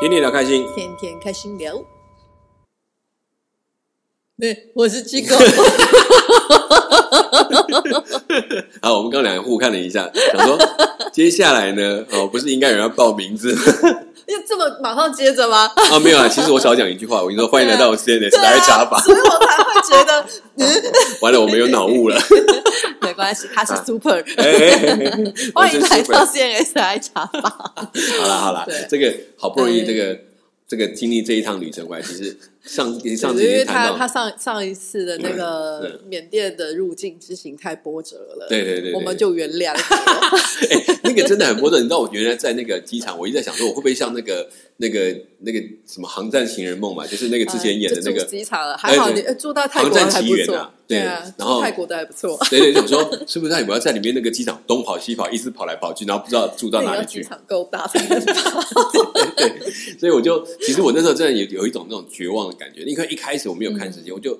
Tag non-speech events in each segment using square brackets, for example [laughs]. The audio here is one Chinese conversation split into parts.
天天聊开心，天天开心聊。对，我是机构。[laughs] 好，我们刚刚两个互看了一下，想说接下来呢，哦，不是应该有人要报名字？要这么马上接着吗？啊，没有啊，其实我少讲一句话，我跟你说，欢迎来到我 CNS 来茶吧。所以我才会觉得，[laughs] 嗯完了，我没有脑雾了。[laughs] 没关系，他是 super。[laughs] 欢迎来到 CNS 来茶吧。好了好了，这个好不容易嗯这个这个经历这一趟旅程回来，其实上 [laughs] 上次因为他他上上一次的那个嗯缅甸的入境之行太波折了，对对对对我们就原谅了。[laughs] 哎，那个真的很波折。你知道，我原来在那个机场，我一直在想说，我会不会像那个那个那个什么《航站情人梦》嘛，就是那个之前演的那个机场了，还好你呃住到泰航国还不错啊对啊，然后泰国的还不错。对对，我说是不是他有没有在里面那个机场东跑西跑，一直跑来跑去，然后不知道住到哪里去？机场够大才能跑。[laughs] 对，所以我就其实我那时候真的有有一种那种绝望的感觉。因为一开始我没有看时间，我就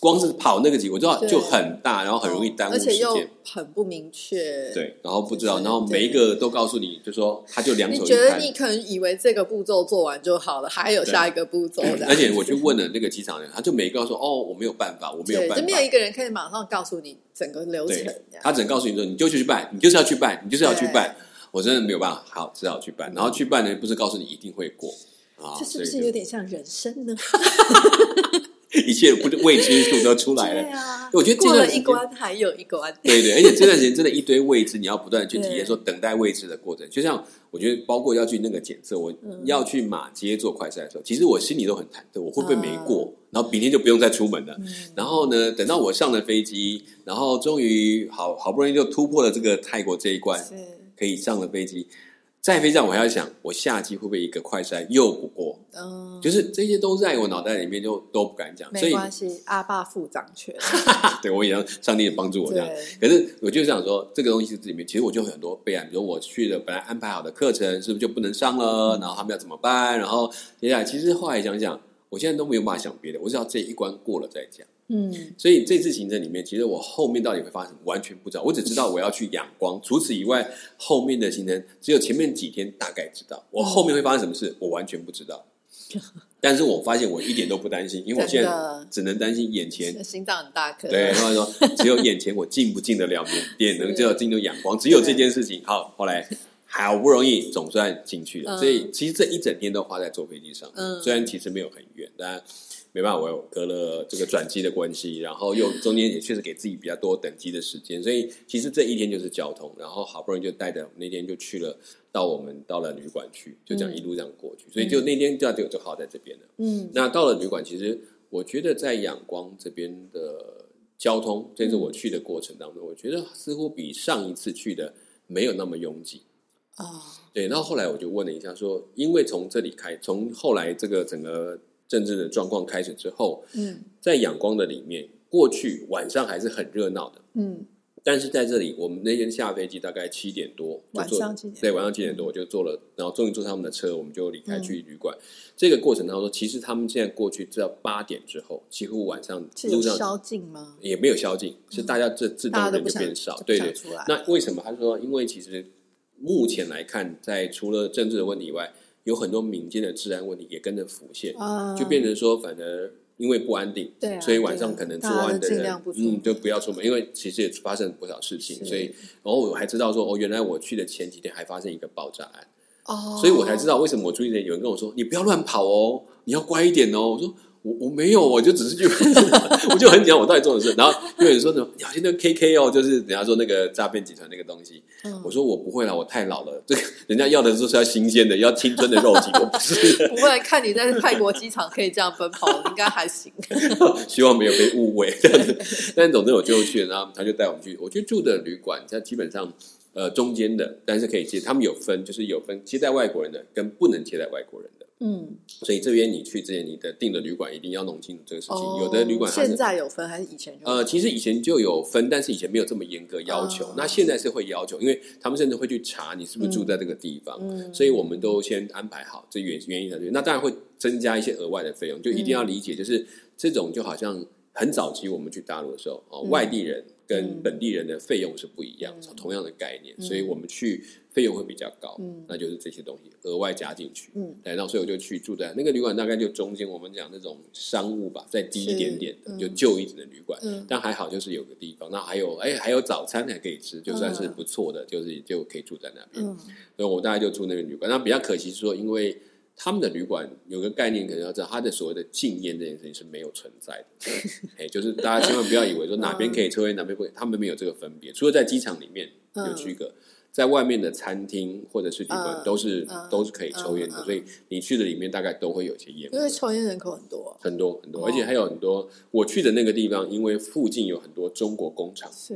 光是跑那个几，我知道就很大，然后很容易耽误时而且又间。很不明确。，对，然后不知道，然后每一个都告诉你，就说他就两手一你觉得。你可能以为这个步骤做完就好了，还有下一个步骤的。而且我去问了那个机场人，他就每个都说：“哦，我没有办法，我没有，办法。就没有一个人可以马上告诉你整个流程。他只能告诉你说：“你就去办，你就是要去办，你就是要去办。”我真的没有办法，好，只好去办。然后去办呢，不是告诉你一定会过啊，这是不是有点像人生呢？[laughs] 一切不未知数都出来了对了？啊，我觉得这过了一关还有一关。对对，而且这段时间真的一堆未知，你要不断地去体验，对说等待未知的过程。就像我觉得，包括要去那个检测，我嗯要去马街做快筛的时候，其实我心里都很忐忑，我会不会没过？啊然后明天就不用再出门了。嗯然后呢，等到我上了飞机，然后终于好好不容易就突破了这个泰国这一关，是可以上了飞机。在飞机上，我还要想，我下季会不会一个快筛又不过？嗯，就是这些都在我脑袋里面，就都不敢讲。所没以，关系，阿爸副掌权。[laughs] 对我也让上帝也帮助我这样。可是我就想说，这个东西里面，其实我就有很多备案，比如我去了本来安排好的课程，是不是就不能上了？然后他们要怎么办？然后接下来，其实后来想想，我现在都没有办法想别的，我只要这一关过了再讲。嗯，所以这次行程里面，其实我后面到底会发生什么，完全不知道。我只知道我要去仰光，除此以外，后面的行程只有前面几天大概知道，我后面会发生什么事，我完全不知道。[laughs] 但是我发现我一点都不担心，因为我现在只能担心眼前心脏很大颗。对，然后说只有眼前我进不进得了缅甸，[laughs] 能只有进入阳光，只有这件事情。好，后来好不容易总算进去了，嗯所以其实这一整天都花在坐飞机上。嗯虽然其实没有很远，但没办法，我有隔了这个转机的关系，然后又中间也确实给自己比较多等机的时间，所以其实这一天就是交通，然后好不容易就带着那天就去了。到我们到了旅馆去，就这样一路这样过去，所以就那天就就就耗在这边了。嗯，那到了旅馆，其实我觉得在仰光这边的交通，这次我去的过程当中，我觉得似乎比上一次去的没有那么拥挤。啊，对，然后后来我就问了一下说，因为从这里开，从后来这个整个政治的状况开始之后，嗯在仰光的里面，过去晚上还是很热闹的。嗯，但是在这里，我们那天下飞机大概七点多，晚上七点对，晚上七点多我就坐了，然后终于坐他们的车，我们就离开去旅馆。这个过程当中，其实他们现在过去直到八点之后，几乎晚上路上宵禁吗？也没有宵禁，是大家这自动人就变少对对。那为什么？他说，因为其实目前来看，在除了政治的问题以外，有很多民间的治安问题也跟着浮现，啊，就变成说，反而因为不安定，对啊所以晚上可能作案的人嗯，就不要出门，因为其实也发生不少事情，所以，然后我还知道说，哦，原来我去的前几天还发生一个爆炸案，哦，所以我才知道为什么我注意的有人跟我说，你不要乱跑哦，你要乖一点哦。我说我我没有，我就只是去，[laughs] 我就很讲我到底做的事。然后又有人说什么，好像那个 KK 哦，就是人家说那个诈骗集团那个东西。嗯我说我不会啦，我太老了，这个人家要的就是要新鲜的，要青春的肉体，我不是。[laughs] 不会看你在泰国机场可以这样奔跑，应该还行。[laughs] 希望没有被误会这样子。但总之我就去了，然后他就带我们去，我去住的旅馆，它基本上呃中间的，但是可以接，他们有分，就是有分接待外国人的跟不能接待外国人的。嗯，所以这边你去之前，你的订的旅馆一定要弄清楚这个事情。哦有的旅馆现在有分还是以前？呃，其实以前就有分，但是以前没有这么严格要求。哦那现在是会要求，因为他们甚至会去查你是不是住在这个地方，嗯所以我们都先安排好这原原因在这边。那当然会增加一些额外的费用，就一定要理解，就是这种就好像很早期我们去大陆的时候，哦，嗯外地人跟嗯本地人的费用是不一样，嗯同样的概念，嗯所以我们去费用会比较高，嗯那就是这些东西额外加进去。嗯对，然后所以我就去住在那个旅馆，大概就中间我们讲那种商务吧，再低一点点的，嗯就旧一点的旅馆。嗯但还好，就是有个地方，那还有哎，还有早餐还可以吃，就算是不错的，就是就可以住在那边。嗯所以我大概就住那个旅馆。那比较可惜是说，因为他们的旅馆有个概念，可能要知道，它的所谓的禁烟这件事情是没有存在的。哎，就是大家千万不要以为说哪边可以抽烟，哪边不可以，他们没有这个分别。除了在机场里面有嗯区隔，在外面的餐厅或者是旅馆嗯都是嗯都是可以抽烟的，所以你去的里面大概都会有一些烟因。为抽烟人口很多，很多很多，哦而且还有很多。我去的那个地方，因为附近有很多中国工厂，是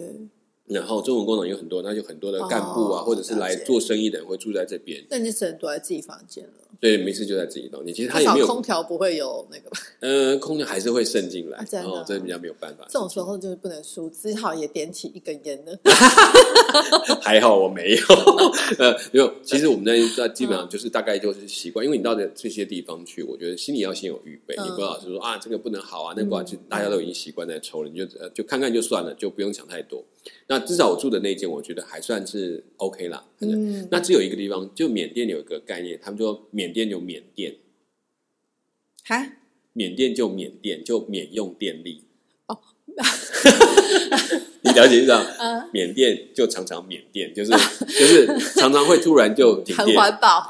然后中文工厂有很多，那就很多的干部啊，哦或者是来做生意的人会住在这边。那你就只能躲在自己房间了。对，没事就在自己房间。其实他也没有空调不会有那个吧？[laughs] 呃，空调还是会渗进来，啊真的哦，这比较没有办法。这种时候就是不能输，只好也点起一根烟了。[laughs] 还好我没有，[laughs] 呃，没有。其实我们那那基本上就是大概就是习惯，因为你到的这些地方去，我觉得心里要先有预备，嗯你不老是说啊这个不能好啊，那个不好，就大家都已经习惯在抽了，你就呃就看看就算了，就不用想太多。那至少我住的那间，我觉得还算是 OK 啦。嗯，那只有一个地方，就缅甸有一个概念，他们说缅甸有缅甸，哈，缅甸就缅甸就免用电力。哦，你了解知道？嗯，缅甸就常常缅甸，就是 [laughs] 就是常常会突然就停很电，[laughs] 环保。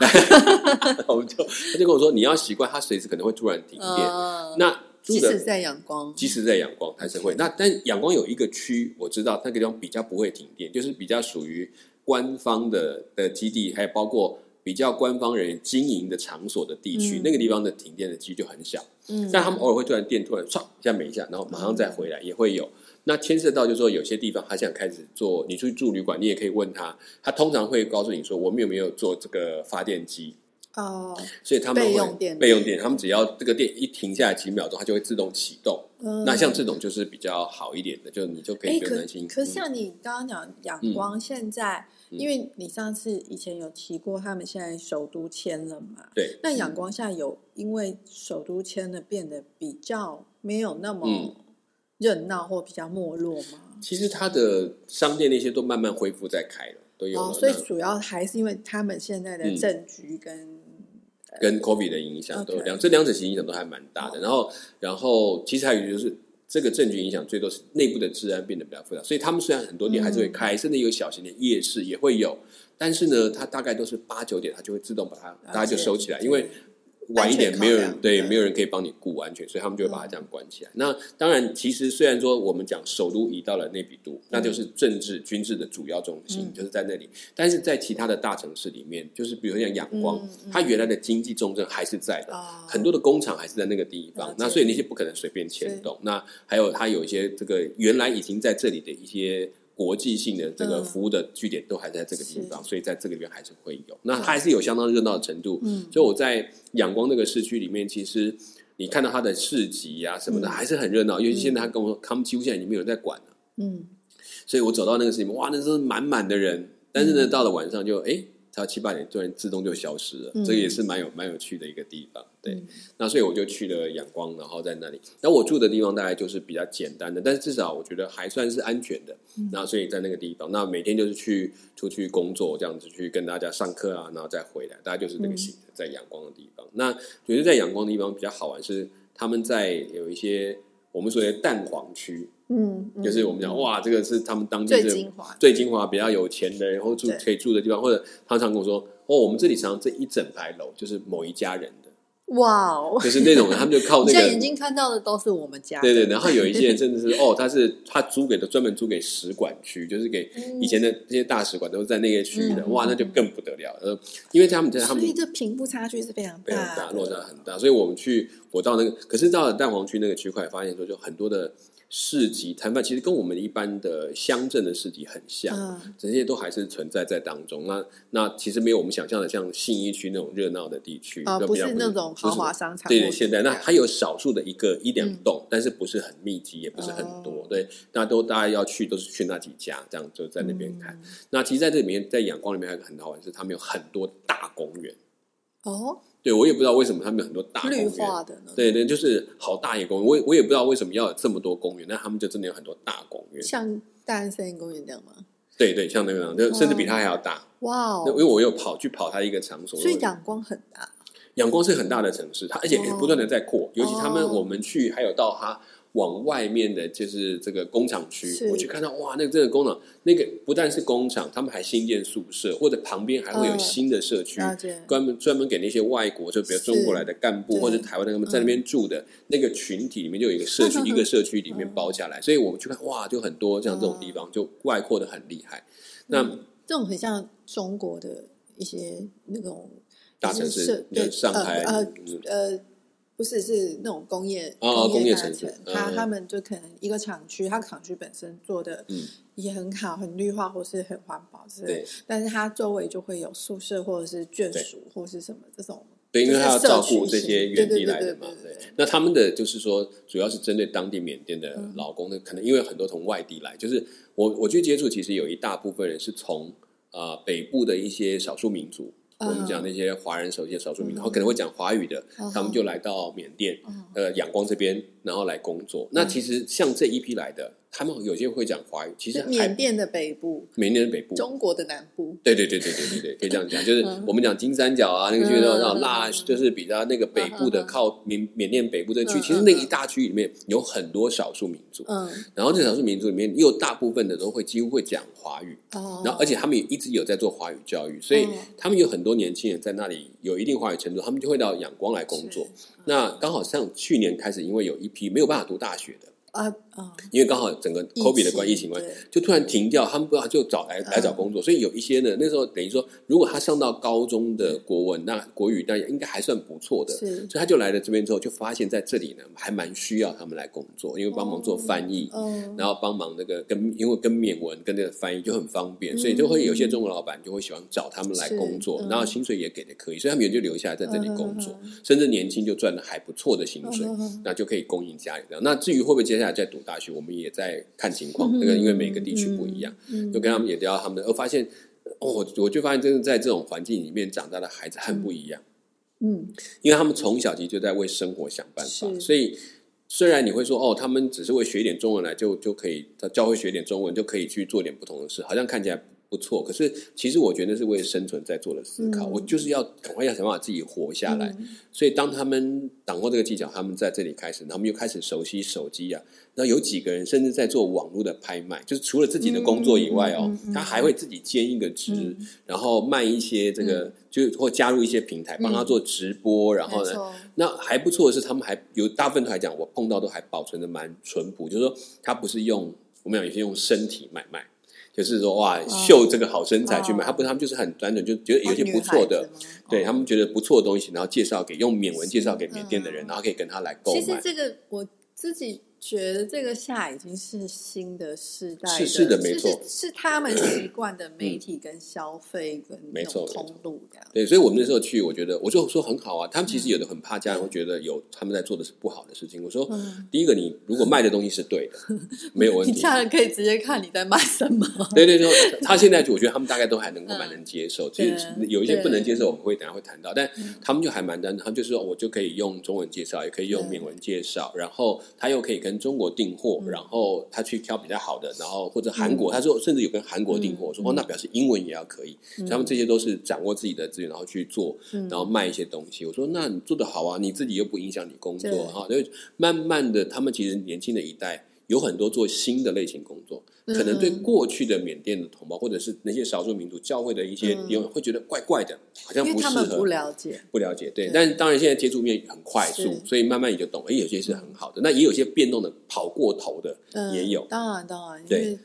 [laughs] 我们就他就跟我说，你要习惯，它随时可能会突然停电。嗯，那即使在阳光，即使在阳光还是会。那但阳光有一个区，我知道那个地方比较不会停电，就是比较属于官方的的基地，还有包括比较官方人员经营的场所的地区，嗯那个地方的停电的几率就很小。嗯，但他们偶尔会突然电突然唰一下没一下，然后马上再回来，也会有。那牵涉到就是说，有些地方他现在开始做，你去住旅馆，你也可以问他，他通常会告诉你说，我们有没有做这个发电机，哦，所以他们会备用电备用电，他们只要这个电一停下来几秒钟，它就会自动启动。嗯那像这种就是比较好一点的，就你就可以不用担心。可是嗯像你刚刚讲阳光，现在嗯因为你上次以前有提过，他们现在首都签了嘛？对，那阳光下有因为首都签了变得比较没有那嗯么热闹或比较没落吗？其实它的商店那些都慢慢恢复在开了，都有了。哦，所以主要还是因为他们现在的嗯政局跟跟 COVID 的影响都两这两者其实影响都还蛮大的。然后，然后其实还有就是这个政局影响最多是内部的治安变得比较复杂，所以他们虽然很多店还是会开，甚至有小型的夜市也会有，但是呢，它大概都是八九点，它就会自动把它大家就收起来，因为。晚一点没有人对对没有人可以帮你顾安全，所以他们就会把它这样关起来。那当然，其实虽然说我们讲首都移到了内比都，那就是政治军事的主要中心，嗯就是在那里。但是在其他的大城市里面，就是比如像仰光，它原来的经济重镇还是在的，啊很多的工厂还是在那个地方。那所以那些不可能随便牵动。那还有它有一些这个原来已经在这里的一些。国际性的这个嗯服务的据点都还在这个地方，是所以在这个里面还是会有。那它还是有相当热闹的程度。嗯所以我在仰光那个市区里面，其实你看到它的市集呀、什么的，嗯还是很热闹。尤其现在他跟我说，他们几乎现在已经没有人在管了。嗯所以我走到那个市里面，哇，那是满满的人。但是呢，嗯到了晚上就哎，到七八点突然自动就消失了。嗯这个也是蛮有蛮有趣的一个地方。对，嗯那所以我就去了仰光，然后在那里。那我住的地方大概就是比较简单的，但是至少我觉得还算是安全的。嗯那所以在那个地方，那每天就是去出去工作，这样子去跟大家上课啊，然后再回来，大概就是那个行程，在仰光的地方。那觉得在仰光的地方比较好玩是，他们在有一些我们所谓的蛋黄区，嗯，嗯。就是我们讲哇，这个是他们当地最精华，最精华、比较有钱的，然后住可以住的地方，或者他常跟我说，哦，我们这里常常这一整排楼就是某一家人的，哇哦！就是那种人，他们就靠你 [laughs] 那个现在眼睛看到的都是我们家，对对，然后有一些人真的是哦，他是他租给的专门租给使馆区，就是给嗯以前的这些大使馆都是在那个区域的，嗯哇，那就更不得了。呃，因为他们在他们所以这贫富差距是非常非常大，落差很大，所以我们去我到那个，可是到了蛋黄区那个区块，发现说就很多的市集摊贩，其实跟我们一般的乡镇的市集很像。嗯这些都还是存在在当中。那那其实没有我们想象的像信义区那种热闹的地区，啊，不是那种豪华商场，对对，现在那还有少数的一个一两嗯栋，但是不是很密集，也不是很多。哦对，那都大家要去都是去那几家，这样就在那边看。嗯那其实在这里面，在仰光里面还有一个很好玩，是他们有很多大公园。哦，对我也不知道为什么他们有很多大公绿园。化的呢，对对，就是好大一个公园，我也我也不知道为什么要有这么多公园，但他们就真的有很多大公园。像大安森林公园这样吗？对对，像那个样，就甚至比它还要大。哇那因为哦，我有跑去跑它一个场所，所以阳光很大，阳光是很大的城市，它而且哦不断的在扩，尤其他们哦我们去还有到它往外面的就是这个工厂区，我去看到哇，那个这个工厂那个不但是工厂，他们还新建宿舍，或者旁边还会有嗯新的社区。专门专门给那些外国，就比如中国来的干部或者台湾的他们在那边住的那个群体里面，就有一个社区，[laughs] 一个社区里面包下来，所以我们去看哇，就很多像这种地方就外扩的很厉害。那这种很像中国的一些那种大城市，就对上海呃呃，不是是那种工业哦工业大城市嗯。他他们就可能一个厂区，它厂区本身做的嗯。也很好，很绿化或是很环保之类对，但是它周围就会有宿舍或者是眷对。属或是什么这种，对，因为他要照顾这些原地来的嘛，对那他们的就是说，主要是针对当地缅甸的嗯。劳工呢，可能因为很多从外地来，就是我我去接触，其实有一大部分人是从呃北部的一些少数民族。嗯我们讲那些华人手一些少数民族，然后可能会讲华语的，嗯他们就来到缅甸嗯，呃，仰光这边，然后来工作。那其实像这一批来的，他们有些会讲华语，其实缅甸的北部，缅甸的北部，中国的南部，对对对对对对对，可以这样讲，就是嗯。我们讲金三角啊，那个区域嗯那种辣，嗯就是比较那个北部的靠缅缅甸北部这个区，嗯其实那一大区里面有很多少数民族，嗯。然后这少数民族里面又大部分的都会几乎会讲华语，哦，然后而且他们也一直有在做华语教育，所以嗯他们有很多年轻人在那里有一定华语程度，他们就会到仰光来工作。那刚好像去年开始，因为有一批没有办法读大学的，啊啊，因为刚好整个 COVID 的关疫情关系，就突然停掉，他们不知道就找来来找工作，所以有一些呢，那时候等于说，如果他上到高中的国文，那国语那应该还算不错的，是。所以他就来了这边之后，就发现在这里呢还蛮需要他们来工作，因为帮忙做翻译。嗯，然后帮忙那个跟，因为跟缅文跟那个翻译就很方便，嗯所以就会有些中国老板就会喜欢找他们来工作然后薪水也给的可以，所以他们也就留下来在这里工作嗯，甚至年轻就赚的还不错的薪水那就可以供应家里。那至于会不会接下来再读大学，我们也在看情况，嗯那个因为每个地区不一样，嗯就跟他们也聊他们的，我发现哦，我我就发现真的在这种环境里面长大的孩子很不一样。嗯因为他们从小其实就在为生活想办法，所以虽然你会说哦，他们只是会学一点中文来就就可以他教会学一点中文就可以去做点不同的事，好像看起来不错。可是其实我觉得那是为生存在做的思考，嗯我就是要赶快要想办法自己活下来。嗯所以当他们掌握这个技巧，他们在这里开始，他们又开始熟悉手机啊。那有几个人甚至在做网络的拍卖，就是除了自己的工作以外哦，他还会自己兼一个职，嗯然后卖一些这个，就或加入一些平台帮他做直播，然后呢，那还不错的是，他们还有大部分来讲，我碰到都还保存的蛮淳朴，就是说他不是用我们讲有些用身体买卖，就是说哇秀这个好身材去买，哦。他不是他们就是很单纯，就觉得有些不错的，对哦。他们觉得不错的东西，然后介绍给用缅文介绍给缅甸的人，嗯。然后可以跟他来购买。其实这个我自己觉得，这个下已经是新的世代是是的没错是是他们习 [clears throat] 惯的媒体跟消费跟没错通路这样。对，所以我们那时候去，我觉得我就说很好啊。他们其实有的很怕家人会觉得有他们在做的是不好的事情。我说，嗯第一个，你如果卖的东西是对的，没有问题。[laughs] 你家人可以直接看你在卖什么。[laughs] 对对对，他现在就我觉得他们大概都还能够蛮能接受，其实对有一些不能接受，我们会等下会谈到，但他们就还蛮单纯，他们就是说我就可以用中文介绍，也可以用缅文介绍，然后他又可以跟中国订货，嗯。然后他去挑比较好的，然后或者韩国，他说甚至有跟韩国订货，嗯。说哦那表示英文也要可以，他们这些都是掌握自己的资源，然后去做，嗯。然后卖一些东西。我说那你做的好啊，你自己又不影响你工作对。哈，所以慢慢的，他们其实年轻的一代。有很多做新的类型工作，可能对嗯过去的缅甸的同胞，或者是那些少数民族教会的一些嗯。地方，会觉得怪怪的，好像不适合，他们不了解，不了解。对，对。但当然现在接触面很快速，所以慢慢也就懂。哎，有些是很好的，那也有些变动的跑过头的，嗯，也有。当然当然，对。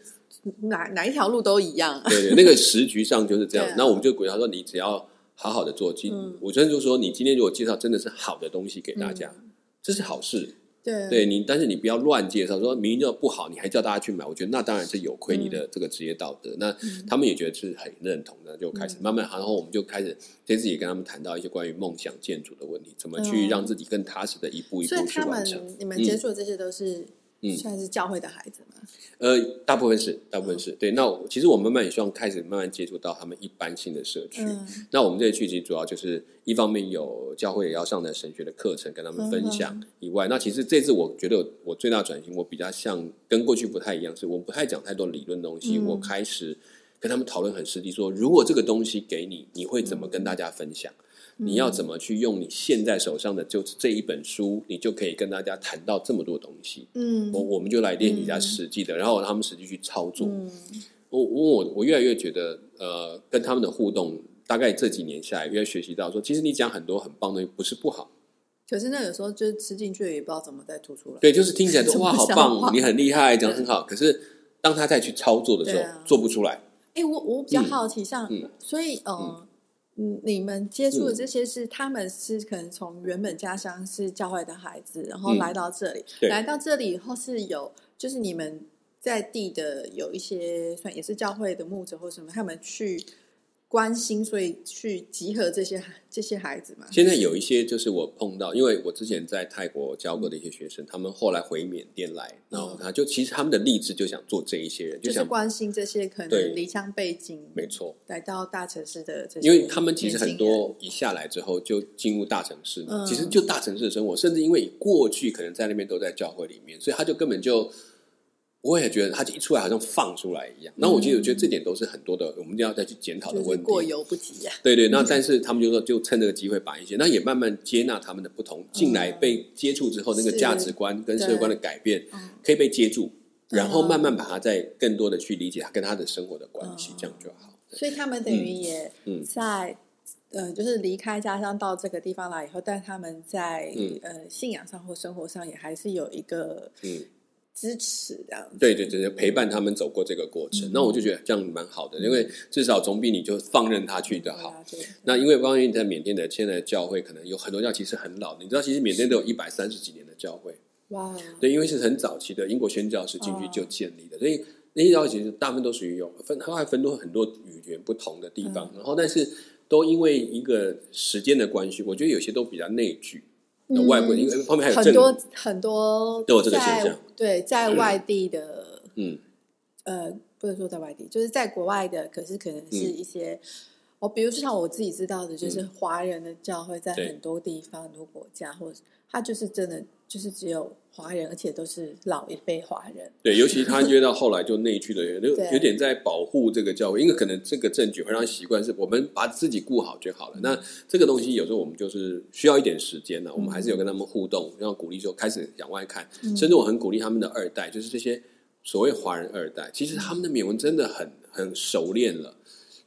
哪哪一条路都一样。对对，那个时局上就是这样。那我们就鼓励他说，你只要好好的做，其实嗯。我真的就说，你今天如果介绍真的是好的东西给大家，这是好事。对。对你，但是你不要乱介绍，说明明就不好，你还叫大家去买，我觉得那当然是有亏你的这个职业道德。那他们也觉得是很认同的，就开始慢慢，然后我们就开始这次也跟他们谈到一些关于梦想建筑的问题，怎么去嗯。让自己更踏实的一步一步去完成。你们接触的这些都是嗯算是教会的孩子吗？呃，大部分是，大部分是对。那其实我慢慢也希望开始慢慢接触到他们一般性的社区。嗯那我们这里去其实主要就是一方面有教会也要上的神学的课程跟他们分享以外，那其实这次我觉得我最大转型，我比较像跟过去不太一样，是我不太讲太多理论东西，嗯我开始跟他们讨论很实际，说如果这个东西给你，你会怎么跟大家分享？你要怎么去用你现在手上的就是这一本书，你就可以跟大家谈到这么多东西。嗯我我们就来练习一下实际的，然后让他们实际去操作。嗯我我我越来越觉得，呃，跟他们的互动，大概这几年下来，越学习到说，其实你讲很多很棒的东西，不是不好，可是那有时候就是吃进去也不知道怎么再吐出来。对，就是听起来 [laughs] 说哇好棒，你很厉害，讲得很好，可是当他再去操作的时候，啊做不出来。哎，我我比较好奇，像嗯所以呃。嗯，你们接触的这些是、他们是可能从原本家乡是教会的孩子，然后嗯来到这里，对。来到这里以后是有就是你们在地的有一些算也是教会的牧者或什么，他们去关心，所以去集合这些孩这些孩子嘛。现在有一些就是我碰到，因为我之前在泰国教过的一些学生，他们后来回缅甸来，然后他就其实他们的立志就想做这一些人，就是想关心这些可能离乡背景，没错，来到大城市的这些，因为他们其实很多一下来之后就进入大城市嘛，嗯其实就大城市的生活，甚至因为过去可能在那边都在教会里面，所以他就根本就。我也觉得他就一出来好像放出来一样，那我觉得我觉得这点都是很多的，我们就要再去检讨的就是问题。过犹不及呀、对对，那但是他们就说，就趁这个机会把一些，那也慢慢接纳他们的不同，进来被接触之后，那个是。价值观跟社会观的改变嗯。可以被接住，然后慢慢把它再更多的去理解他跟他的生活的关系嗯，这样就好。所以他们等于也嗯。在，呃，就是离开家乡到这个地方来以后，但他们在、嗯。呃信仰上或生活上也还是有一个嗯支持这样子。对对对，陪伴他们走过这个过程，那我就觉得这样蛮好的，因为至少总比你就放任他去的好。那因为关于在缅甸的现在的教会，可能有很多教其实很老，你知道，其实缅甸都有一百三十几年的教会，哇，对，因为是很早期的英国宣教士进去哦就建立的，所以那些教会其实大部分都属于有分，它还分多很多语言不同的地方，然后但是都因为一个时间的关系，我觉得有些都比较内聚。那外国，因为后面还有很多很多都有这个现在象对，在外地的，嗯。呃，不能说在外地，就是在国外的，可是可能是嗯。一些。哦、比如说像我自己知道的，就是华人的教会在很多地方、很多国家，或者他就是真的就是只有华人，而且都是老一辈华人。对，尤其他约到后来就内聚的人，就 [laughs] 有点在保护这个教会，因为可能这个证据会让他习惯是我们把自己顾好就好了。那这个东西有时候我们就是需要一点时间呢、我们还是有跟他们互动，要鼓励说开始往外看，甚至我很鼓励他们的二代，就是这些所谓华人二代，其实他们的缅文真的很很熟练了，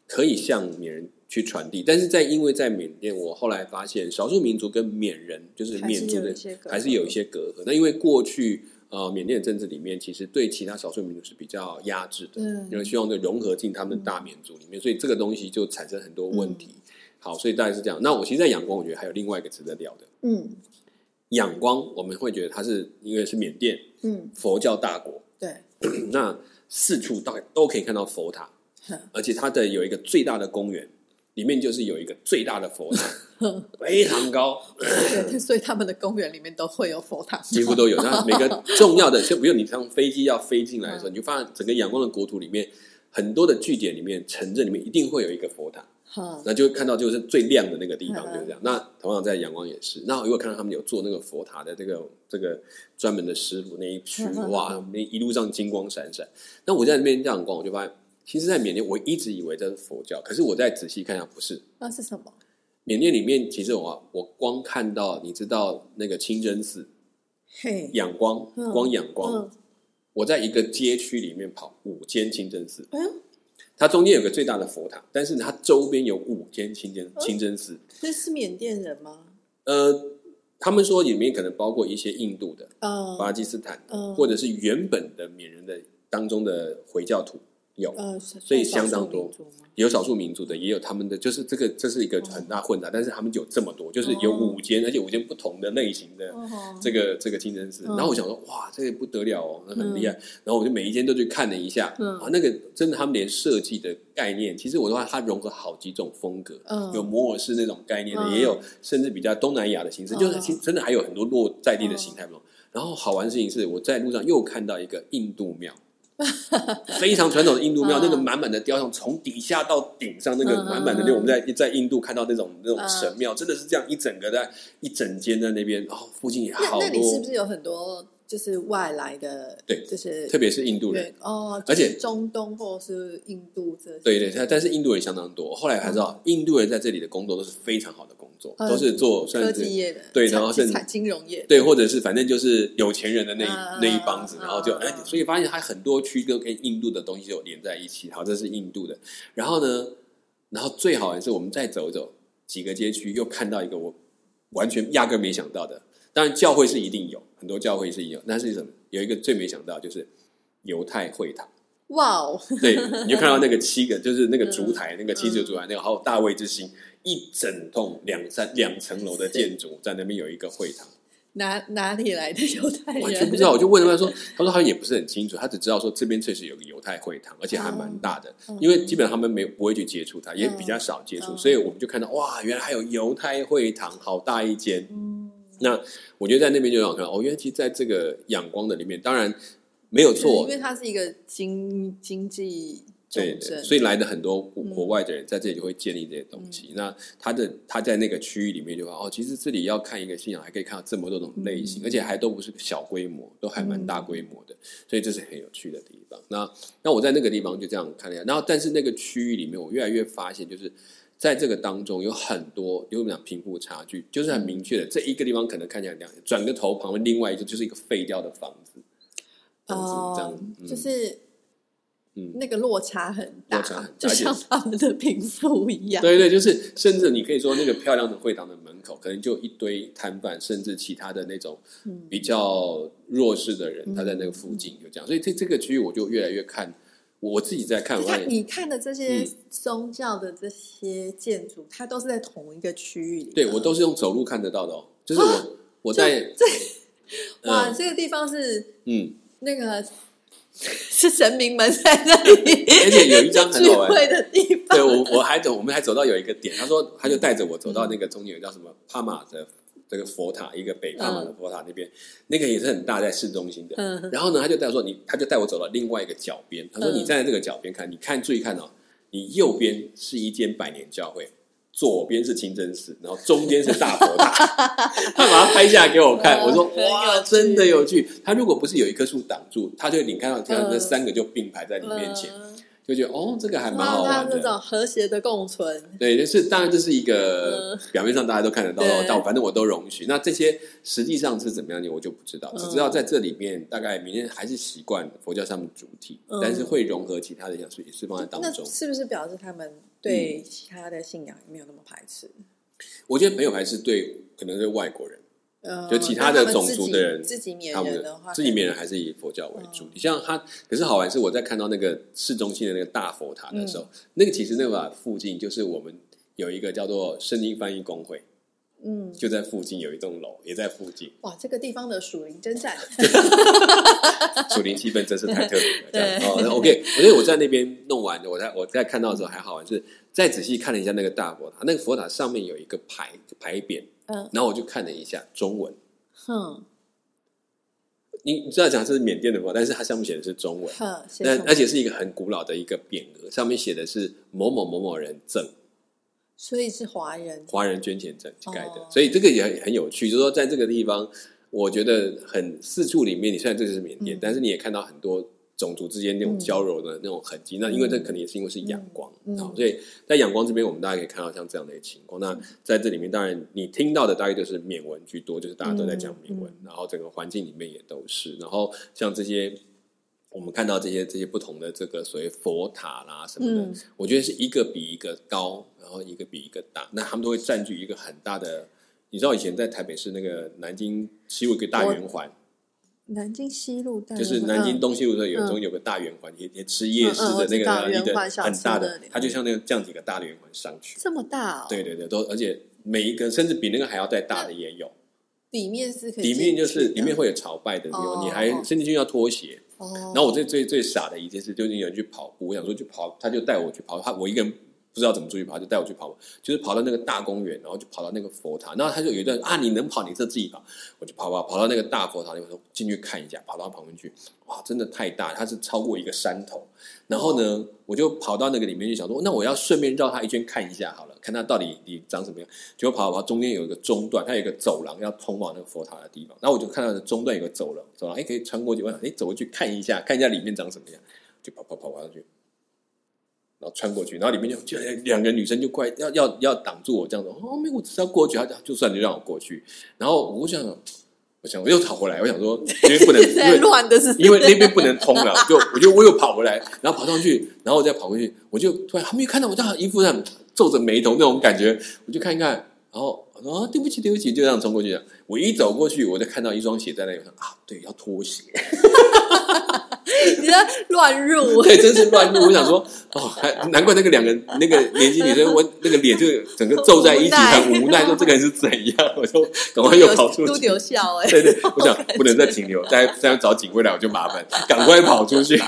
可以向缅人去传递。但是在因为在缅甸，我后来发现少数民族跟缅人就是缅族的还是有一些隔阂。那因为过去呃缅甸的政治里面，其实对其他少数民族是比较压制的，嗯因为希望的融合进他们的大缅族里面，所以这个东西就产生很多问题。嗯好，所以大概是这样。那我其实，在仰光，我觉得还有另外一个值得聊的。嗯仰光，我们会觉得它是因为是缅甸嗯，佛教大国，对，[clears throat] 那四处大概都可以看到佛塔，而且它的有一个最大的公园，里面就是有一个最大的佛塔，[laughs] 非常高，对，所以他们的公园里面都会有佛堂，几乎都有。那 [laughs] 每个重要的，就比如你上飞机要飞进来的时候，嗯你就发现整个阳光的国土里面，很多的据点里面、城镇里面一定会有一个佛塔，哈，那就会看到就是最亮的那个地方，嗯就是这样。那同样在阳光也是。那如果看到他们有做那个佛塔的这个这个专门的师傅那一区，嗯哇，那一路上金光闪闪。那我在那边这样逛，我就发现，其实，在缅甸我一直以为这是佛教，可是我再仔细看一下，不是。那是什么？缅甸里面，其实我我光看到，你知道那个清真寺、嘿，仰光、嗯光仰光，嗯，我在一个街区里面跑五间清真寺，嗯，它中间有个最大的佛塔，但是它周边有五间清真哦清真寺。这是缅甸人吗？呃，他们说里面可能包括一些印度的、嗯巴基斯坦的，嗯或者是原本的缅人的当中的回教徒有，呃，所以相当多有少数民族的，也有他们的，就是这个这是一个很大混杂，但是他们有这么多，就是有哦。五间，而且五间不同的类型的。哦。这个这个清真寺，嗯然后我想说，哇，这个不得了哦，那很厉害。然后我就每一间都去看了一下，嗯。啊，那个真的他们连设计的概念，其实我的话，它融合好几种风格，嗯。有摩尔式那种概念的，嗯也有甚至比较东南亚的形式，嗯就是其实真的还有很多落在地的形态不同。然后好玩的事情是，我在路上又看到一个印度庙，[laughs] 非常传统的印度庙，嗯。那个满满的雕像，从底下到顶上那个满满的，嗯那我们在在印度看到那种那种嗯。神庙，真的是这样一整个在一整间在那边，然后附近也那好那里是不。是有很多就是外来的，对就是特别是印度人对。哦，而且中东或是印度这些，对对，但但是印度人相当多。后来才知道，印度人在这里的工作都是非常好的工作，嗯都是做科算是技业的，对然后甚至产金融业，对，或者是反正就是有钱人的那那一帮子，嗯然后就嗯哎，所以发现它很多区都跟印度的东西有连在一起。好，这是印度的。然后呢，然后最好的是我们再走走几个街区，又看到一个我完全压根没想到的。当然，教会是一定有很多教会是有，但是什么？有一个最没想到就是犹太会堂。哇哦，对，你就看到那个七个，就是那个烛台，那个七十个烛台，那个还有大卫之星，[laughs] 一整栋两三两层楼的建筑，在那边有一个会堂。哪哪里来的犹太人？完全不知道，我就问他们说，他说他也不是很清楚，他只知道说这边确实有个犹太会堂，而且还蛮大的，嗯因为基本上他们没有不会去接触它，也比较少接触，嗯所以我们就看到哇，原来还有犹太会堂，好大一间。嗯，那我觉得在那边就让我看到，哦，原来其实在这个仰光的里面，当然没有错因，为它是一个经经济重对对，所以来的很多国外的人在这里就会建立这些东西。那他的他在那个区域里面就说，哦，其实这里要看一个信仰，还可以看到这么多种类型，嗯而且还都不是小规模，都还蛮大规模的，所以这是很有趣的地方。那那我在那个地方就这样看了一下，然后但是那个区域里面，我越来越发现就是。在这个当中有很多，有我们讲贫富差距，就是很明确的。这一个地方可能看起来两，转个头旁边另外一个就是一个废掉的房子，房子这样就是嗯那个落差很大，落差很大就像他们的贫富一样。对对，就是甚至你可以说那个漂亮的会堂的门口，可能就一堆摊贩，甚至其他的那种嗯比较弱势的人，他在那个附近就这样。所以这这个区域我就越来越看，我自己在看，你看，我你看的这些嗯宗教的这些建筑，它都是在同一个区域里。对我都是用走路看得到的哦，就是我我在哇，嗯这个地方是嗯，那个是神明们在那里 [laughs] 而且有一张很聚好玩，会的地方。对我我还走，我们还走到有一个点，他说他就带着我走到那个中间有叫什么帕马的这个佛塔，一个北帕马的佛塔那边，那个也是很大，在市中心的。嗯然后呢，他就带我说你，他就带我走到另外一个角边，他说嗯你站在这个角边看，你看注意看哦，你右边是一间百年教会。左边是清真寺，然后中间是大佛塔，[laughs] 他把它拍下来给我看，嗯我说哇，真的有趣。他如果不是有一棵树挡住，他就你看到这样这嗯三个就并排在你面前，嗯就觉得哦，这个还蛮好的。这种和谐的共存，对，就是当然这是一个嗯表面上大家都看得到对，但反正我都容许。那这些实际上是怎么样的？我就不知道，嗯只知道在这里面大概明天还是习惯佛教上面主体，嗯但是会融合其他的元素也是放在当那中。是不是表示他们对其他的信仰没有那么排斥？我觉得没有还是对，可能是外国人，呃，就其他的种族的人自己缅他们人的话，自己缅人还是以佛教为主。你像他，可是好玩是我在看到那个市中心的那个大佛塔的时候，那个其实那个附近就是我们有一个叫做圣经翻译工会，嗯，就在附近有一栋楼，也在附近。哇，这个地方的属灵征战，[laughs] [laughs] 属灵气氛真是太特别了。这样对哦那，OK，我觉得我在那边弄完，我在我在看到的时候还好玩，是再仔细看了一下那个大佛塔，那个佛塔上面有一个牌牌匾，嗯。然后我就看了一下中文。哼。你你知道讲这是缅甸的佛，但是它上面写的是中文，哼，写那而且是一个很古老的一个匾额，上面写的是某某某某人赠。所以是华人，华人捐钱赠盖的，哦所以这个也很很有趣，就是说在这个地方，我觉得很四处里面，你虽然这是缅甸，嗯。但是你也看到很多种族之间那种交融的那种痕迹。那因为这可能也是因为是阳光，所以在阳光这边，我们大家可以看到像这样的情况。那在这里面，当然你听到的大概就是缅文居多，就是大家都在讲缅文，然后整个环境里面也都是，然后像这些。我们看到这些这些不同的这个所谓佛塔啦什么的，嗯我觉得是一个比一个高，然后一个比一个大。那他们都会占据一个很大的，你知道以前在台北市那个南京西有一个大圆环，南京西路大就是南京嗯东西路的有嗯。中有个大圆环，也也吃夜市的那个一个很大的，它就像那个这样几个大的圆环上去。这么大哦，对，对对，都而且每一个甚至比那个还要再大的也有，里面是可以里面就是里面会有朝拜的地哦。方，你还甚至就要脱鞋。哦，然后我最最最傻的一件事就是有人去跑步，我想说去跑，他就带我去跑，他我一个人不知道怎么出去跑，就带我去跑，就是跑到那个大公园，然后就跑到那个佛塔，然后他就有一段啊，你能跑你就自己跑，我就跑跑跑到那个大佛塔那边说进去看一下，跑到旁边去，哇，真的太大，它是超过一个山头，然后呢，我就跑到那个里面就想说，那我要顺便绕它一圈看一下好了，看它到底你长什么样，结果跑跑跑，中间有一个中段，它有一个走廊要通往那个佛塔的地方，然后我就看到中段有个走廊，走廊哎可以穿过去，我想哎走过去看一下，看一下里面长什么样，就跑跑跑跑上去。然后穿过去，然后里面就就两个女生就快要要要挡住我这样子，哦，没有，我只是要过去，他就算就让我过去。然后我想，我想我又跑回来，我想说因为不能，[laughs] 因为乱的是，因为那边不能通了，就我就我又跑回来，然后跑上去，然后我再跑回去，我就突然还没有看到我这样一副这样皱着眉头那种感觉，我就看一看，然后啊，对不起对不起，就这样冲过去。我一走过去，我就看到一双鞋在那里，我说啊，对，要脱鞋。[laughs] 你在乱入，[laughs] 对，真是乱入。我想说，哦，难怪那个两个那个年轻女生，[laughs] 我那个脸就整个皱在一起，很无奈，说这个人是怎样？我说赶快又跑出去，都丢笑哎。对对，我想不能再停留，再再要找警卫来我就麻烦，赶快跑出去。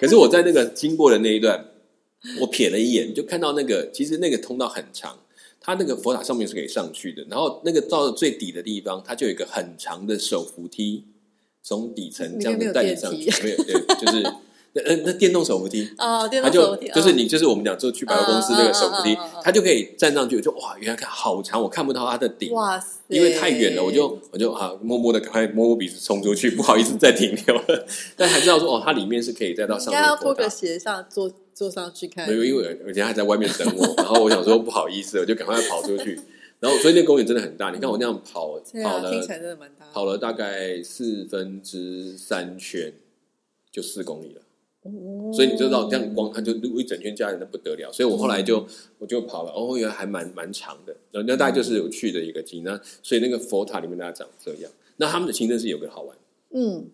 可是我在那个经过的那一段，我瞥了一眼，就看到那个其实那个通道很长，它那个佛塔上面是可以上去的，然后那个到了最底的地方，它就有一个很长的手扶梯。从底层这样子带你上去，没有对，就是 [laughs] 那那那电动手扶梯哦，电动手扶梯就是你就是我们讲就去百货公司那个手扶梯，它就可以站上去，就哇，原来看好长，我看不到它的顶，哇塞，因为太远了，我就我就啊，默默的赶快摸摸鼻子冲出去，不好意思再停留了，[laughs] 但还知道说哦，它里面是可以再到上面，要脱个鞋上坐坐上去看，没有，因为人家还在外面等我，然后我想说不好意思，我就赶快跑出去。然后，所以那公园真的很大。你看我那样跑，跑了，跑了大概四分之三圈，就四公里了。哦，所以你就知道这样光，它就一整圈加人的不得了。所以我后来就我就跑了，哦，原来还蛮蛮长的。那那大概就是有趣的一个景。那所以那个佛塔里面大家长这样。那他们的清真寺有个好玩，嗯，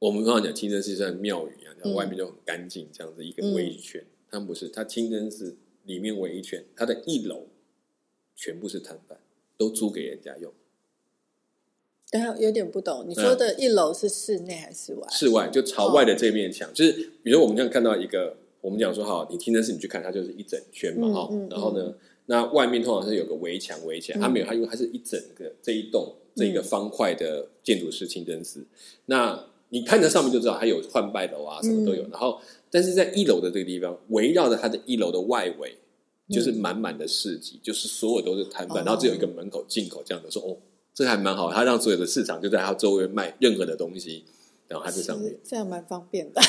我们刚刚讲清真寺像庙宇一样，然后外面就很干净，这样子一个围一圈。他们不是，他清真寺里面围一圈，它的一楼。全部是摊贩，都租给人家用。等下有点不懂，你说的一楼是室内还是室外？室外就朝外的这面墙，就是比如我们这样看到一个，我们讲说好，你听的是你去看，它就是一整圈嘛，哈。然后呢，那外面通常是有个围墙围起来，它没有，它因为它是一整个这一栋这一个方块的建筑式清真寺。那你看着上面就知道，它有换拜楼啊，什么都有。然后，但是在一楼的这个地方，围绕着它的一楼的外围。就是满满的市集，就是所有都是摊贩，然后只有一个门口进口这样的，说哦，这还蛮好，他让所有的市场就在他周围卖任何的东西，然后他在上面，这样蛮方便的，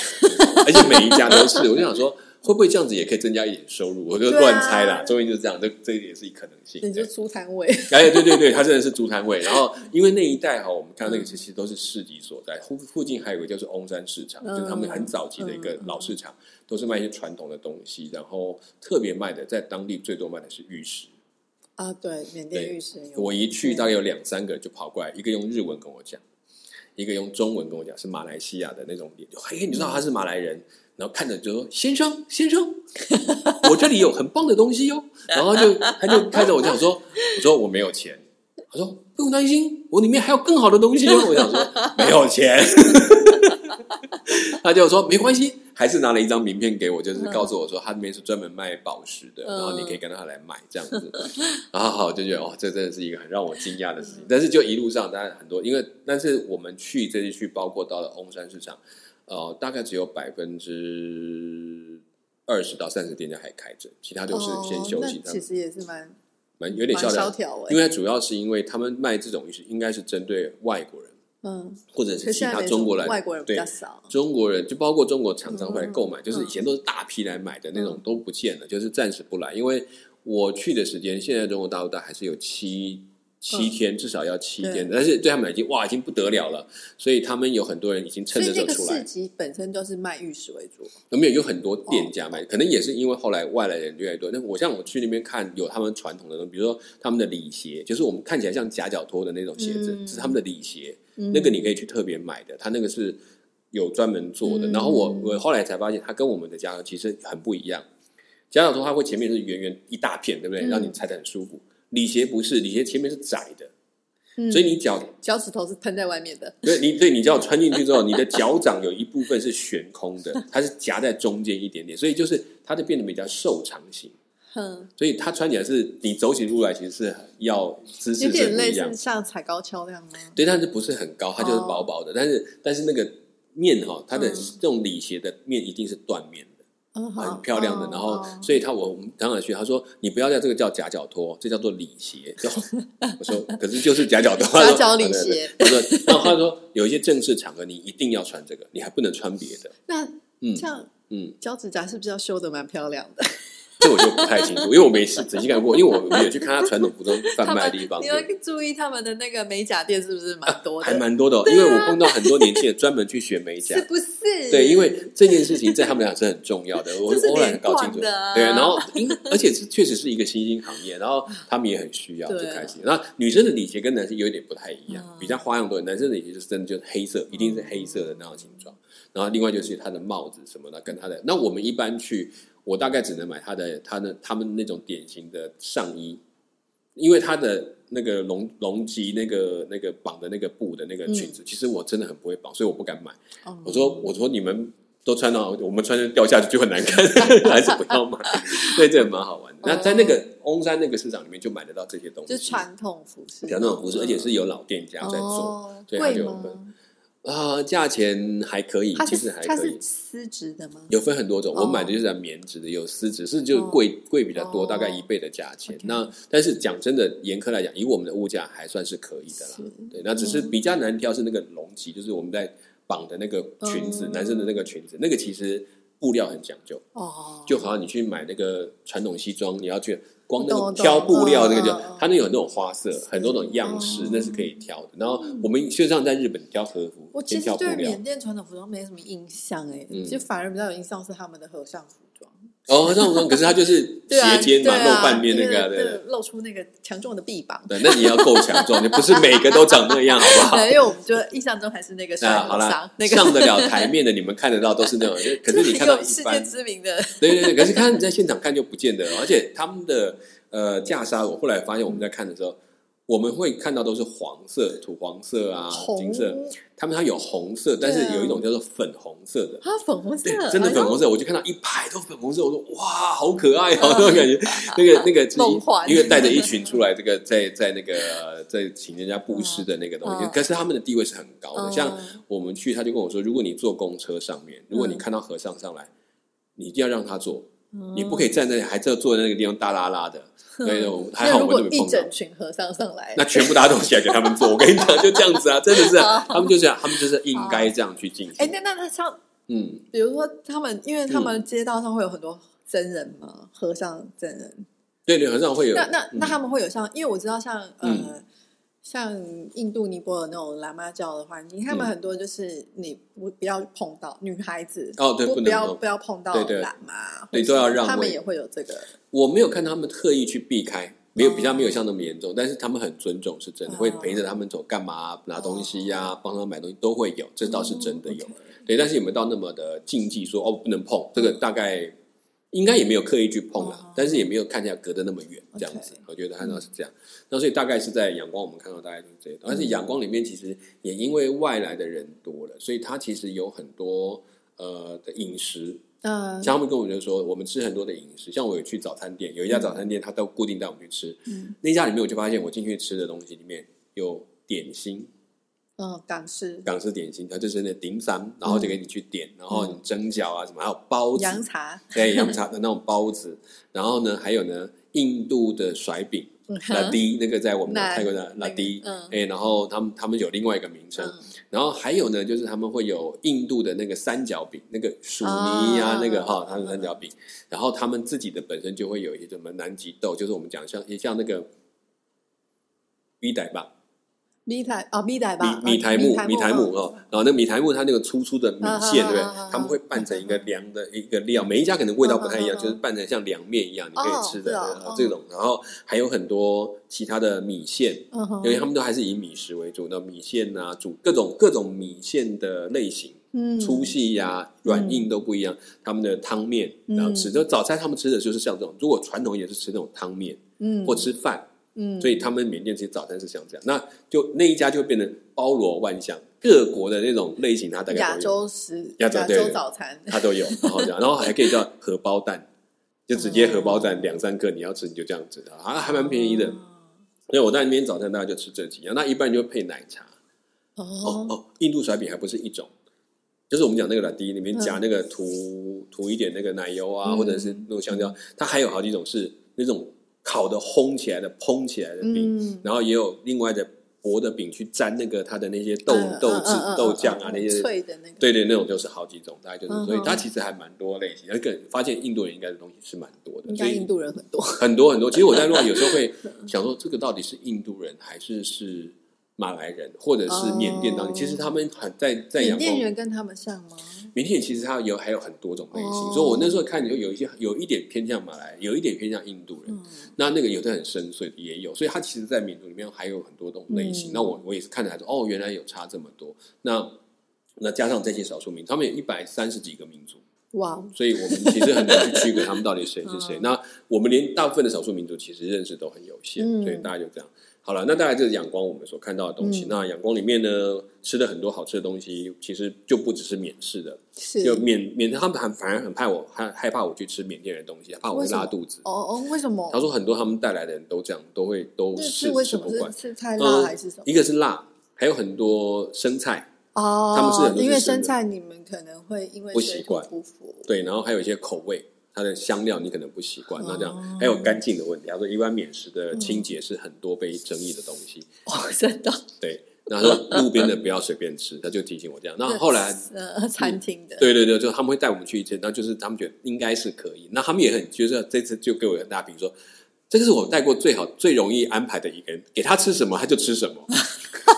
而且每一家都是，我就想说。会不会这样子也可以增加一点收入？我就乱猜啦，中间就是这样，这这也是一可能性。你就租摊位？哎，对对对，他真的是租摊位。然后因为那一带哈，我们看到那个其实都是市集所在，附附近还有个叫做翁山市场，就是他们很早期的一个老市场，都是卖一些传统的东西。然后特别卖的，在当地最多卖的是玉石啊，对，缅甸玉石。我一去大概有两三个就跑过来，一个用日文跟我讲，一个用中文跟我讲，是马来西亚的那种脸，嘿，你知道他是马来人。然后看着就说：“先生，先生，[laughs] 我这里有很棒的东西哟。”然后就他就看着我讲说：“我说我没有钱。”他说：“不用担心，我里面还有更好的东西哦。”我想说没有钱，[laughs] 他就说没关系，还是拿了一张名片给我，就是告诉我说他那边是专门卖宝石的，然后你可以跟他来买这样子。然后好就觉得哦，这真的是一个很让我惊讶的事情。但是就一路上当然很多，因为但是我们去这次去，包括到了翁山市场。呃，大概只有百分之二十到三十店家还开着，其他都是先休息。其实也是蛮蛮有点萧条，因为主要是因为他们卖这种应该是针对外国人，嗯，或者是其他中国人，外国人比较少。中国人就包括中国厂商会来购买，就是以前都是大批来买的那种都不见了，就是暂时不来。因为我去的时间，现在中国大陆大还是有七。七天至少要七天，但是对他们已经哇，已经不得了了。所以他们有很多人已经趁着这出来。市集本身都是卖玉石为主，有没有？有很多店家卖，可能也是因为后来外来人越来越多。那我像我去那边看，有他们传统的东西，比如说他们的礼鞋，就是我们看起来像夹脚拖的那种鞋子，是他们的礼鞋。那个你可以去特别买的，他那个是有专门做的。然后我我后来才发现，它跟我们的夹脚其实很不一样。夹脚拖它会前面是圆圆一大片，对不对？让你踩得很舒服。礼鞋不是，礼鞋前面是窄的，所以你脚脚趾头是喷在外面的。对，你对你脚穿进去之后，你的脚掌有一部分是悬空的，[laughs] 它是夹在中间一点点，所以就是它就变得比较瘦长型。哼，所以它穿起来是你走起路来其实是要姿势是有点类似。像踩高跷那样吗？对，但是不是很高，它就是薄薄的。但是但是那个面哈，它的嗯这种礼鞋的面一定是缎面很漂亮的。哦然后哦所以他我我们刚才去，他说你不要叫这个叫夹脚拖，这叫做礼鞋。就 [laughs] 我说可是就是夹脚拖，夹脚礼鞋他说，然后他说有一些正式场合你一定要穿这个，你还不能穿别的。那嗯这样嗯，脚趾甲是不是要修的蛮漂亮的？这我就不太清楚，因为我没仔细看过，因为我我有去看他传统服装贩卖的地方，你对要注意他们的那个美甲店是不是蛮多的？还蛮多的哦、因为我碰到很多年轻人专门去学美甲 [laughs] 是，不是？对，因为这件事情在他们俩是很重要的，我这是后来很搞清楚。对，然后因而且是确实是一个新兴行业，然后他们也很需要，就开心。然后女生的礼鞋跟男生有一点不太一样嗯，比较花样多。男生的礼鞋就是真的就是黑色，一定是黑色的那种形状。然后另外就是他的帽子什么的，跟他的。那我们一般去，我大概只能买他的他的他们那种典型的上衣，因为他的那个龙龙脊那个那个绑的那个布的那个裙子，其实我真的很不会绑，所以我不敢买。哦我说我说你们都穿到，我们穿着掉下去就很难看，[laughs] 还是不要买。对，这个蛮好玩的。那在那个翁山那个市场里面就买得到这些东西，就是传统服饰，传统服饰，而且是有老店家在做哦所以它贵就啊，价钱还可以，其实是它是还可以。丝质的吗？有分很多种，哦我买的就是棉质的，有丝质，是就贵贵比较多，哦大概一倍的价钱。那但是讲真的，严苛来讲，以我们的物价还算是可以的啦。对，那只是比较难挑是那个龙脊，就是我们在绑的那个裙子，嗯男生的那个裙子，那个其实布料很讲究，哦，就好像你去买那个传统西装，你要去光那个挑布料那个就它那有那种花色，很多种样式哦，那是可以挑的。然后我们事实上在日本挑和服我，其实对缅。甸传统服装没什么印象哎，嗯就反而比较有印象是他们的和尚服装。哦，这种装，可是它就是 [laughs] 斜肩嘛，露半边那个啊，对露出那个强壮的臂膀。对，那你要够强壮，你不是每个都长那样，好不好？[laughs] 对，因为我们就印象中还是那个帅 [laughs] 那好啦，，那个上得了台面的，你们看得到都是那种，可是你看到世界一般，知名的，对对对，可是看你在现场看就不见得了，而且他们的呃袈裟，我后来发现我们在看的时候，我们会看到都是黄色、土黄色啊、金色，他们它有红色，但是有一种叫做粉红色的。啊，粉红色对，，真的粉红色，我就看到一排都粉红色，我说哇，好可爱哦，那种感觉。[laughs] 那个那个因为带着一 [laughs] 群出来，这个在在那个呃在请人家布施的那个东西嗯，可是他们的地位是很高的。嗯像我们去，他就跟我说，如果你坐公车上面，如果你看到和尚上来，你一定要让他坐，你不可以站在还在坐在那个地方大拉拉的。[laughs] 对，我还好我们都没碰到整。群和尚上来，那全部大家都起来给他们做，[laughs] 我跟你讲，就这样子啊，真的是啊，他们就是这样他们就是应该这样去进哎，行。那那那像嗯，比如说他们，因为他们街道上会有很多真人嘛，和尚真人，对对，和尚会有。那那嗯那他们会有像，因为我知道像呃。嗯像印度尼泊尔那种喇嘛教的环境，他们嗯。很多就是你不不要碰到女孩子哦对不不要不要碰到喇嘛，对都要让他们也会有这个。我没有看他们特意去避开，没有哦比较没有像那么严重，但是他们很尊重，是真的哦。会陪着他们走干嘛，拿东西呀、帮他们买东西都会有，这倒是真的有。哦对，但是有没有到那么的禁忌说哦不能碰？这个大概应该也没有刻意去碰啦，哦但是也没有看起来隔得那么远这样子。我觉得看到是这样，那所以大概是在阳光我们看到大概就是这些，而且阳光里面其实也因为外来的人多了，所以它其实有很多呃的饮食嗯。像他们跟我们就说，我们吃很多的饮食，像我有去早餐店，有一家早餐店，他都固定带我们去吃。嗯。那家里面我就发现，我进去吃的东西里面有点心，嗯港式。港式点心，它就是那顶三，然后就给你去点，然后你蒸饺啊什么，还有包子，洋茶，对洋茶的那种包子，然后呢，还有呢印度的甩饼。嗯拉低那个在我们泰国的那个拉低，嗯。哎，然后他们他们有另外一个名称，嗯。然后还有呢，就是他们会有印度的那个三角饼，那个薯泥呀、啊那个哈，它的三角饼，然后他们自己的本身就会有一些什么南极豆，就是我们讲像也像那个米仔吧，米台哦米台吧，米米台木米台木嗯哦，然后那米台木它那个粗粗的米线，啊对不对啊啊。啊？他们会拌成一个凉的一个料，每一家可能味道不太一样，啊啊啊就是拌成像凉面一样，你可以吃的这种，然后还有很多其他的米线，因为他们都还是以米食为主，那米线啊，煮各种各种米线的类型，嗯。粗细呀、软硬都不一样。他们的汤面，嗯然后吃，就早餐他们吃的就是像这种。如果传统也是吃那种汤面嗯。或吃饭，嗯所以他们缅甸其实早餐是像这样。那就那一家就会变成包罗万象，各国的那种类型，它大概亚洲食亚洲对早餐，它都有。然 [laughs] 后这样，然后还可以叫荷包蛋。就直接荷包蛋两三个，你要吃你就这样子啊，还蛮便宜的。所以我在那边早餐大概就吃这几样，那一般就配奶茶。哦哦，哦，印度甩饼还不是一种，就是我们讲那个软滴里面夹那个涂涂一点那个奶油啊，嗯或者是那种香蕉，它还有好几种是那种烤的烘起来的蓬起来的饼，嗯，然后也有另外的薄的饼去沾那个它的那些豆嗯豆汁嗯嗯、豆酱啊嗯那些。脆的那个，对对，那种就是好几种，大概就是，嗯所以它嗯其实还蛮多类型。而且发现印度人应该的东西是蛮多的，所以应该印度人很多。很多很多。其实我在路上有时候会想说，这个到底是印度人还是是马来人，或者是缅甸当地？哦其实他们很在在缅甸人跟他们像吗？缅甸其实它有还有很多种类型，哦所以我那时候看就有一些有一点偏向马来，有一点偏向印度人。嗯那那个有的很深邃的也有，所以它其实，在民族里面还有很多种类型。嗯那我我也是看着还说，哦，原来有差这么多。那那加上这些少数民族，他们有一百三十几个民族，哇，所以我们其实很难去区隔他们到底谁是谁。嗯那我们连大部分的少数民族其实认识都很有限，嗯所以大家就这样。好了，那大概就是阳光我们所看到的东西。嗯那阳光里面呢，吃的很多好吃的东西，其实就不只是缅式的，是就缅缅他们很反而很怕我，害害怕我去吃缅甸人的东西，怕我会拉肚子。哦哦，为什么？他说很多他们带来的人都这样，都会都是吃是为什么不惯是。是太辣嗯还是什么？一个是辣，还有很多生菜，哦，他们是因为生菜你们可能会因为不习惯不服，对，然后还有一些口味，它的香料你可能不习惯，那这样哦还有干净的问题。他说一般免食的清洁是很多被争议的东西，哦，真的。[laughs] 对。然后说路边的不要随便吃，他就提醒我这样。那后来呃，餐厅的，对对对，就他们会带我们去一次，那就是他们觉得应该是可以，那他们也很就是这次就给我很大评说，这个是我带过最好最容易安排的一个人，给他吃什么他就吃什么。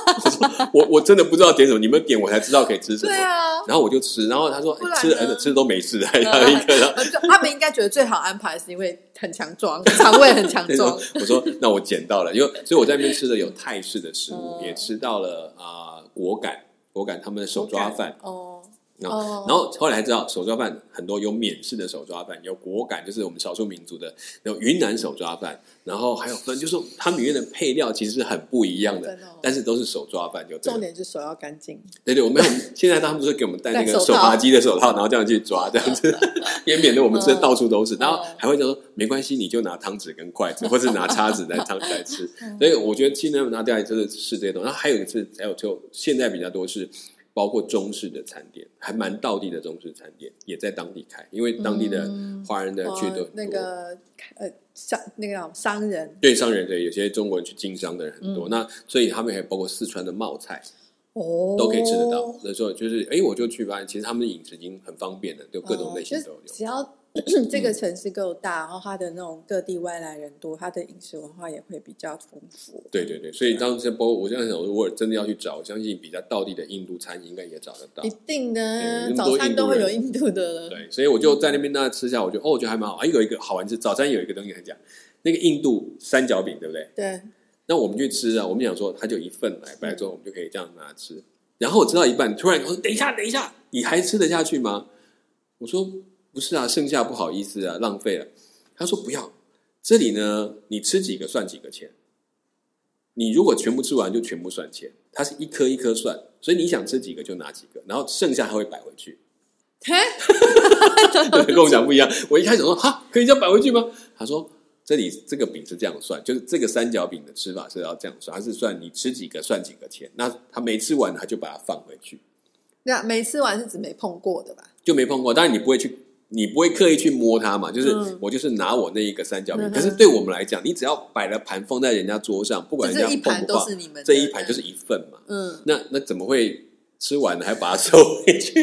[laughs] 我说我我真的不知道点什么，你们点我才知道可以吃什么。对啊，然后我就吃，然后他说吃的呢呃吃的都没事，还要一个。[laughs] 他们应该觉得最好安排是因为很强壮，肠胃很强 [laughs] 壮。我说那我捡到了，因为所以我在那边吃的有泰式的食物，嗯也吃到了啊、果敢果敢他们的手抓饭。哦，然后哦然后后来才知道手抓饭很多有缅式的手抓饭，有果敢就是我们少数民族的，有云南手抓饭，然后还有分，就是它里面的配料其实是很不一样的，哦但是都是手抓饭就对重了。点是手要干净。对对，我们有现在他们都是给我们戴那个手扒鸡的手套，然后这样去抓，这样子也免得我们吃的到处都是。然后还会就说没关系，你就拿汤匙跟筷子，或是拿叉子来汤来吃。所以我觉得去那拿掉就是吃这些东西。然后还有一个是，还有就现在比较多是包括中式的餐店，还蛮道地的中式餐店也在当地开，因为当地的华人的去的哦那个呃商那个叫商人对商人对有些中国人去经商的人很多，那所以他们也包括四川的冒菜。哦都可以吃得到。那时候就是，哎，我就去发现，其实他们的饮食已经很方便了，就各种类型都有哦。就是只要这个城市够大，然后它的那种各地外来人多，它的饮食文化也会比较丰富。对对对，所以当时包括我现在想，如果真的要去找，我相信比较道地的印度餐应该也找得到一。定的早餐都会有印印度的了。对，所以我就在那边那吃下，我觉得哦，我觉得还蛮好。啊，有一个好玩是早餐有一个东西很讲，那个印度三角饼，对不对？对，那我们去吃啊，我们想说它就一份来，摆之后我们就可以这样拿吃。然后我吃到一半，突然我说：“等一下，等一下，你还吃得下去吗？”我说：“不是啊，剩下不好意思啊，浪费了。”他说：“不要，这里呢，你吃几个算几个钱。你如果全部吃完就全部算钱，它是一颗一颗算，所以你想吃几个就拿几个，然后剩下还会摆回去。[laughs] 嘿，跟我讲不一样。我一开始说哈，可以这样摆回去吗？他说这里这个饼是这样算，就是这个三角饼的吃法是要这样算，它是算你吃几个算几个钱。那他没吃完，他就把它放回去，那没吃完是指没碰过的吧？就没碰过。当然你不会去，你不会刻意去摸它嘛，就是、嗯我就是拿我那一个三角饼。嗯可是对我们来讲，你只要摆了盘放在人家桌上，不管人家碰不放，是你们的这一盘就是一份嘛。嗯，那那怎么会吃完了还把它收回去？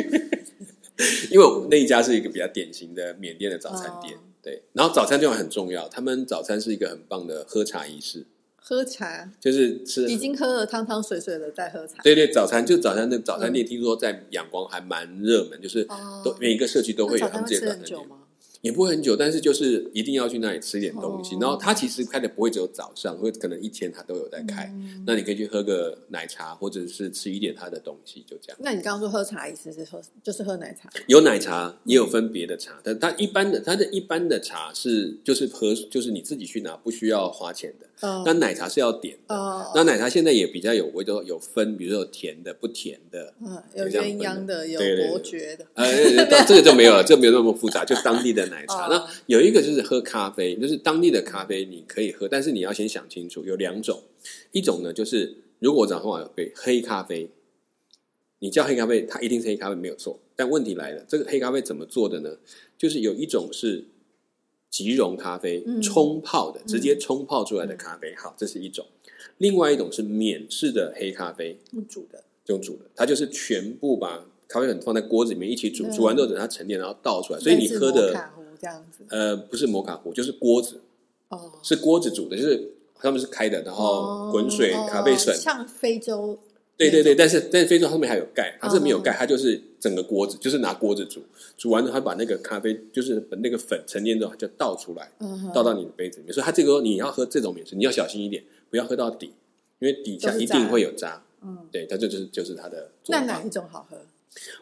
因为我那一家是一个比较典型的缅甸的早餐店，哦对。然后早餐就很重要，他们早餐是一个很棒的喝茶仪式，喝茶。就是吃已经喝了汤汤水水的，在喝茶。对对，早餐就早餐的早餐店，听说在阳光还蛮热门，就是哦。都每一个社区都会有他们那早餐吃自己的早餐店，很久吗？也不会很久，但是就是一定要去那里吃点东西。哦然后它其实开的不会只有早上，会可能一天它都有在开。嗯那你可以去喝个奶茶，或者是吃一点它的东西，就这样。那你刚刚说喝茶意思是喝就是喝奶茶？有奶茶，也有分别的茶，但它一般的，它的一般的茶是就是喝，就是你自己去拿，不需要花钱的。嗯那奶茶是要点的。哦，那奶茶现在也比较有，味道，有分，比如说有甜的、不甜的。嗯，有鸳鸯的，有伯爵的。呃，这这个就没有了，这个没有那么复杂，就当地的奶茶。哦那有一个就是喝咖啡，就是当地的咖啡你可以喝，但是你要先想清楚，有两种，一种呢就是如果我早上有杯黑咖啡，你叫黑咖啡，它一定是黑咖啡没有错。但问题来了，这个黑咖啡怎么做的呢？就是有一种是即溶咖啡，嗯冲泡的，直接冲泡出来的咖啡。好，这是一种。另外一种是免式的黑咖啡，用煮的，用煮的，它就是全部把咖啡粉放在锅子里面一起煮，嗯煮完之后等它沉淀，然后倒出来。所以你喝的这样子。呃不是摩卡壶，就是锅子，哦，是锅子煮的，就是他们是开的，然后滚水、哦咖啡粉，像非洲对对对，但是但是非洲后面还有盖，它这没有哦盖，它就是整个锅子，就是拿锅子煮，煮完之后，它把那个咖啡就是把那个粉沉淀之后就倒出来，嗯倒到你的杯子里面。所以它这个你要喝这种免式，你要小心一点，不要喝到底，因为底下一定渣会有渣。嗯，对，它这就是就是它的。那哪一种好喝？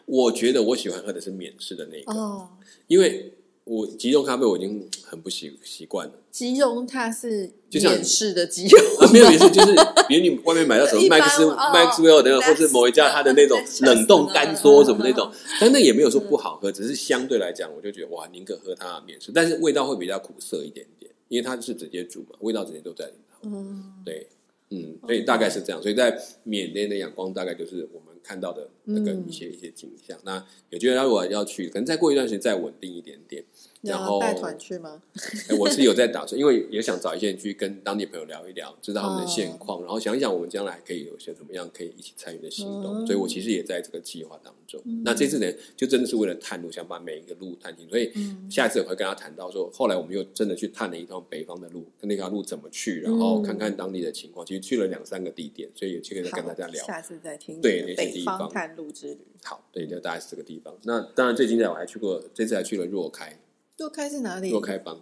我觉得我喜欢喝的是免式的那个，哦，因为我即溶咖啡我已经很不习习惯了。即溶它是就像免试的即溶，啊，没有也是，就是比如你外面买到什么 [laughs] 麦克斯哦麦克斯威尔的，that's- 或是某一家它的那种冷冻干缩什么那种，但那也没有说不好喝，只是相对来讲，我就觉得哇，宁可喝它免试，但是味道会比较苦涩一点点，因为它是直接煮嘛，味道直接都在里头。嗯，对，嗯，所以大概是这样，所以在缅甸的阳光大概就是我们看到的那个嗯一些一些景象。那有觉得如果要去，可能再过一段时间再稳定一点点，然后带团去吗？[laughs] 哎我是有在打算，因为也想找一些人去跟当地朋友聊一聊，知道他们的现哦况，然后想一想我们将来可以有些怎么样可以一起参与的行动。嗯所以我其实也在这个计划当中。那这次呢，就真的是为了探路，想把每一个路探清。所以嗯下一次我会跟他谈到说，后来我们又真的去探了一趟北方的路，跟那条路怎么去，然后看看当地的情况。其实去了两三个地点，所以有机会再跟大家聊。下次再听对地方方探路之旅。好，对，就大概是这个地方。那当然最近在，我还去过，这次还去了若开，若开是哪里？若开邦。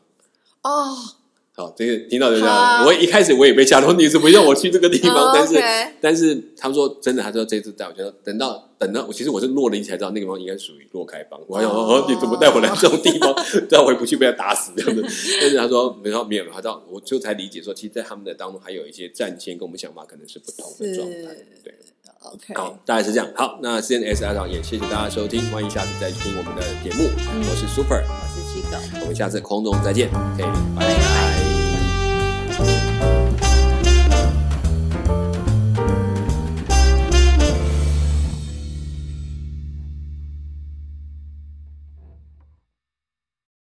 哦，好，这个听到就这样。我一开始我也被吓到，你怎么让我去这个地方？哦但是但是他们说真的，他说这次带我，觉得等到等到，其实我是落了一才知道那个地方应该属于洛开邦。我还想说，哦哦，你怎么带我来这种地方？这样回不去被他打死这样子。[laughs] 但是他说没有没有，他到我就才理解说，其实，在他们的当中还有一些战线跟我们想法可能是不同的状态是。对，OK，好，大概是这样。好，那 C N S 阿长也谢谢大家收听，欢迎下次再去听我们的节目。我是 Super，我是七狗，我们下次空中再见。OK。拜拜。